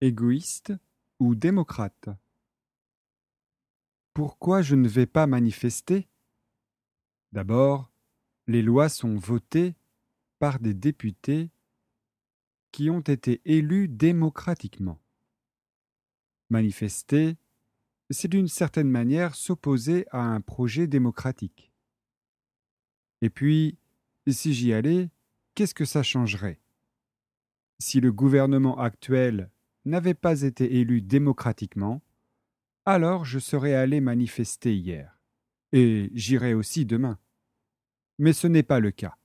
Égoïste ou démocrate? Pourquoi je ne vais pas manifester? D'abord, les lois sont votées par des députés qui ont été élus démocratiquement. Manifester, c'est d'une certaine manière s'opposer à un projet démocratique. Et puis, si j'y allais, qu'est-ce que ça changerait Si le gouvernement actuel n'avait pas été élu démocratiquement, alors je serais allé manifester hier. Et j'irai aussi demain. Mais ce n'est pas le cas.